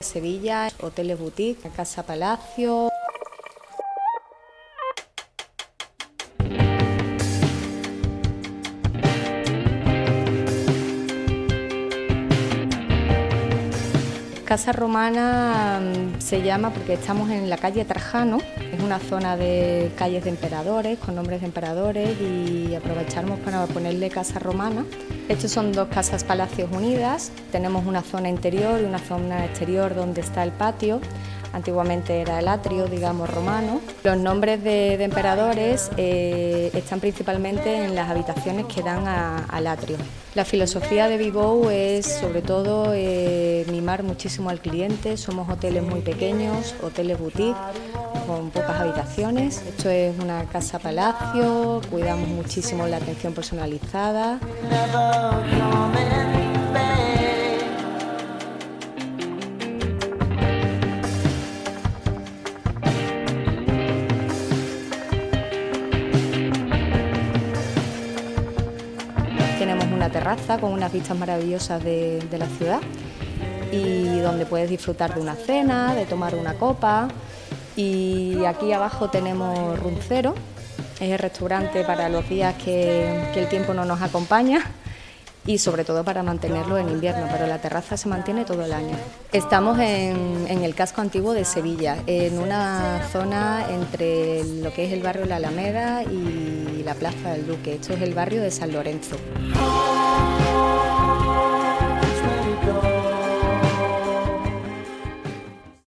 Sevilla, hoteles boutique, Casa Palacio. Casa Romana mm, se llama porque estamos en la calle Trajano, es una zona de calles de emperadores, con nombres de emperadores y aprovechamos para ponerle Casa Romana. Estos son dos casas palacios unidas, tenemos una zona interior y una zona exterior donde está el patio. Antiguamente era el atrio, digamos, romano. Los nombres de, emperadores eh, están principalmente en las habitaciones que dan al atrio. La filosofía de Vivou es sobre todo eh, mimar muchísimo al cliente. Somos hoteles muy pequeños, hoteles boutique con pocas habitaciones. Esto es una casa palacio, cuidamos muchísimo la atención personalizada. Tenemos una terraza con unas vistas maravillosas de, la ciudad y donde puedes disfrutar de una cena, de tomar una copa. Y aquí abajo tenemos Runcero, es el restaurante para los días que, el tiempo no nos acompaña y sobre todo para mantenerlo en invierno, pero la terraza se mantiene todo el año. Estamos en, en, el casco antiguo de Sevilla, en una zona entre lo que es el barrio La Alameda y la Plaza del Duque. Esto es el barrio de San Lorenzo.